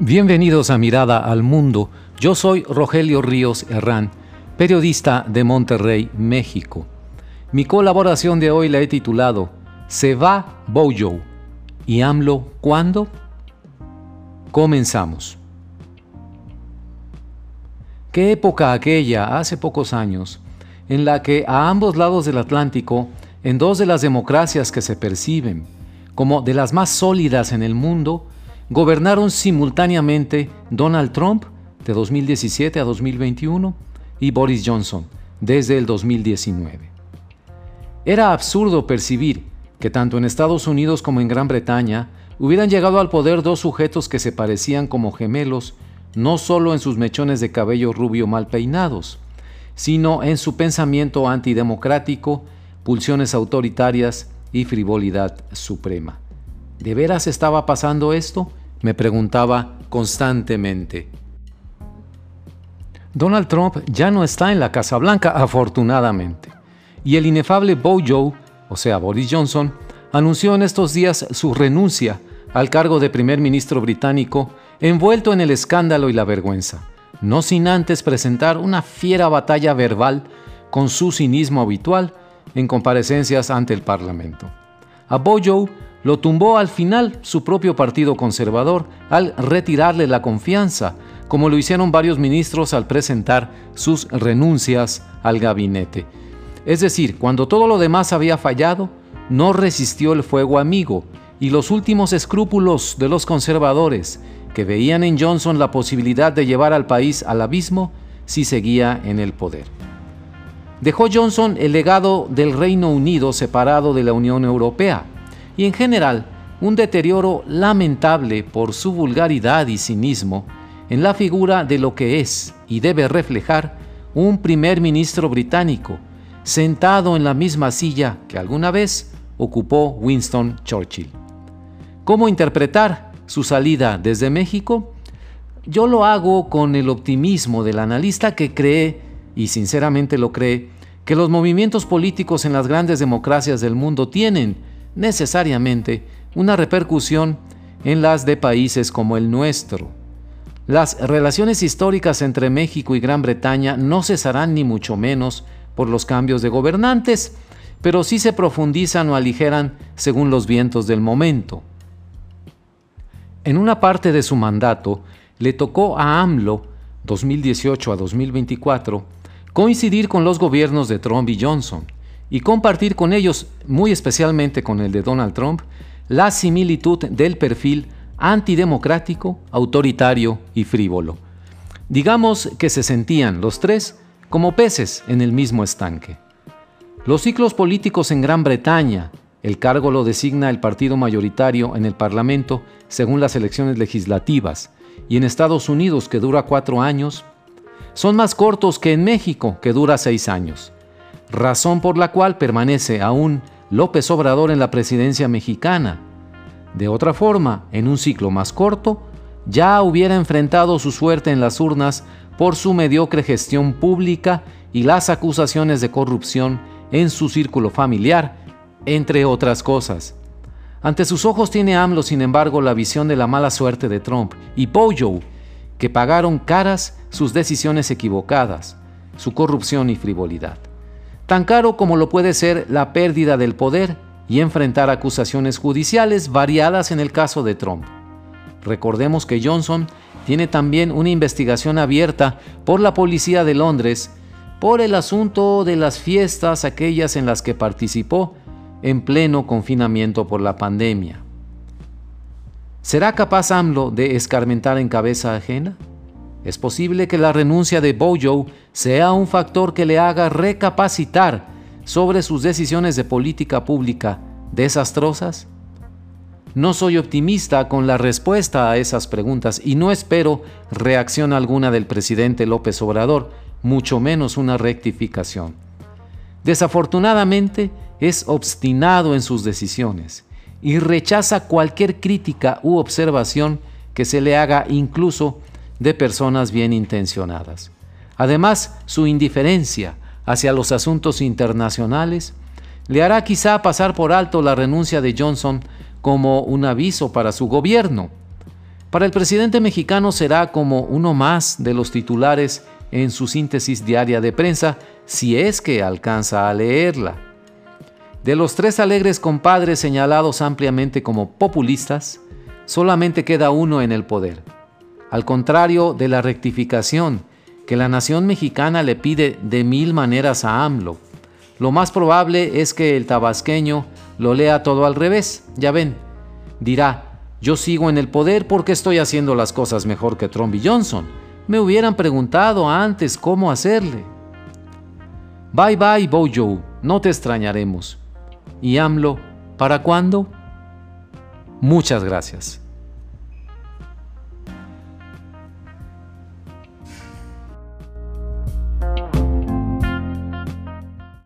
Bienvenidos a Mirada al Mundo. Yo soy Rogelio Ríos Herrán, periodista de Monterrey, México. Mi colaboración de hoy la he titulado Se va Bojo. ¿Y AMLO cuándo? Comenzamos. ¿Qué época aquella, hace pocos años, en la que a ambos lados del Atlántico, en dos de las democracias que se perciben como de las más sólidas en el mundo, gobernaron simultáneamente Donald Trump de 2017 a 2021 y Boris Johnson desde el 2019. Era absurdo percibir que tanto en Estados Unidos como en Gran Bretaña hubieran llegado al poder dos sujetos que se parecían como gemelos, no solo en sus mechones de cabello rubio mal peinados, sino en su pensamiento antidemocrático, pulsiones autoritarias y frivolidad suprema. ¿De veras estaba pasando esto? Me preguntaba constantemente. Donald Trump ya no está en la Casa Blanca, afortunadamente, y el inefable Bojo, o sea, Boris Johnson, anunció en estos días su renuncia al cargo de primer ministro británico, envuelto en el escándalo y la vergüenza, no sin antes presentar una fiera batalla verbal con su cinismo habitual en comparecencias ante el Parlamento. A Bojo lo tumbó al final su propio partido conservador al retirarle la confianza, como lo hicieron varios ministros al presentar sus renuncias al gabinete. Es decir, cuando todo lo demás había fallado, no resistió el fuego amigo y los últimos escrúpulos de los conservadores, que veían en Johnson la posibilidad de llevar al país al abismo si seguía en el poder. Dejó Johnson el legado del Reino Unido separado de la Unión Europea, y en general un deterioro lamentable por su vulgaridad y cinismo en la figura de lo que es y debe reflejar un primer ministro británico sentado en la misma silla que alguna vez ocupó Winston Churchill. ¿Cómo interpretar su salida desde México? Yo lo hago con el optimismo del analista que cree, y sinceramente lo cree, que los movimientos políticos en las grandes democracias del mundo tienen necesariamente una repercusión en las de países como el nuestro. Las relaciones históricas entre México y Gran Bretaña no cesarán ni mucho menos por los cambios de gobernantes, pero sí se profundizan o aligeran según los vientos del momento. En una parte de su mandato le tocó a AMLO, 2018 a 2024, coincidir con los gobiernos de Trump y Johnson, y compartir con ellos, muy especialmente con el de Donald Trump, la similitud del perfil antidemocrático, autoritario y frívolo. Digamos que se sentían los tres como peces en el mismo estanque. Los ciclos políticos en Gran Bretaña, el cargo lo designa el partido mayoritario en el Parlamento según las elecciones legislativas, y en Estados Unidos, que dura cuatro años, son más cortos que en México, que dura seis años razón por la cual permanece aún López Obrador en la presidencia mexicana. De otra forma, en un ciclo más corto, ya hubiera enfrentado su suerte en las urnas por su mediocre gestión pública y las acusaciones de corrupción en su círculo familiar, entre otras cosas. Ante sus ojos tiene AMLO, sin embargo, la visión de la mala suerte de Trump y Bojo, que pagaron caras sus decisiones equivocadas, su corrupción y frivolidad tan caro como lo puede ser la pérdida del poder y enfrentar acusaciones judiciales variadas en el caso de Trump. Recordemos que Johnson tiene también una investigación abierta por la policía de Londres por el asunto de las fiestas aquellas en las que participó en pleno confinamiento por la pandemia. ¿Será capaz AMLO de escarmentar en cabeza ajena? Es posible que la renuncia de Bojo sea un factor que le haga recapacitar sobre sus decisiones de política pública desastrosas. No soy optimista con la respuesta a esas preguntas y no espero reacción alguna del presidente López Obrador, mucho menos una rectificación. Desafortunadamente, es obstinado en sus decisiones y rechaza cualquier crítica u observación que se le haga incluso de personas bien intencionadas. Además, su indiferencia hacia los asuntos internacionales le hará quizá pasar por alto la renuncia de Johnson como un aviso para su gobierno. Para el presidente mexicano será como uno más de los titulares en su síntesis diaria de prensa, si es que alcanza a leerla. De los tres alegres compadres señalados ampliamente como populistas, solamente queda uno en el poder. Al contrario de la rectificación que la nación mexicana le pide de mil maneras a AMLO, lo más probable es que el tabasqueño lo lea todo al revés, ya ven. Dirá, yo sigo en el poder porque estoy haciendo las cosas mejor que Trump y Johnson. Me hubieran preguntado antes cómo hacerle. Bye bye, Bojo, no te extrañaremos. ¿Y AMLO, para cuándo? Muchas gracias.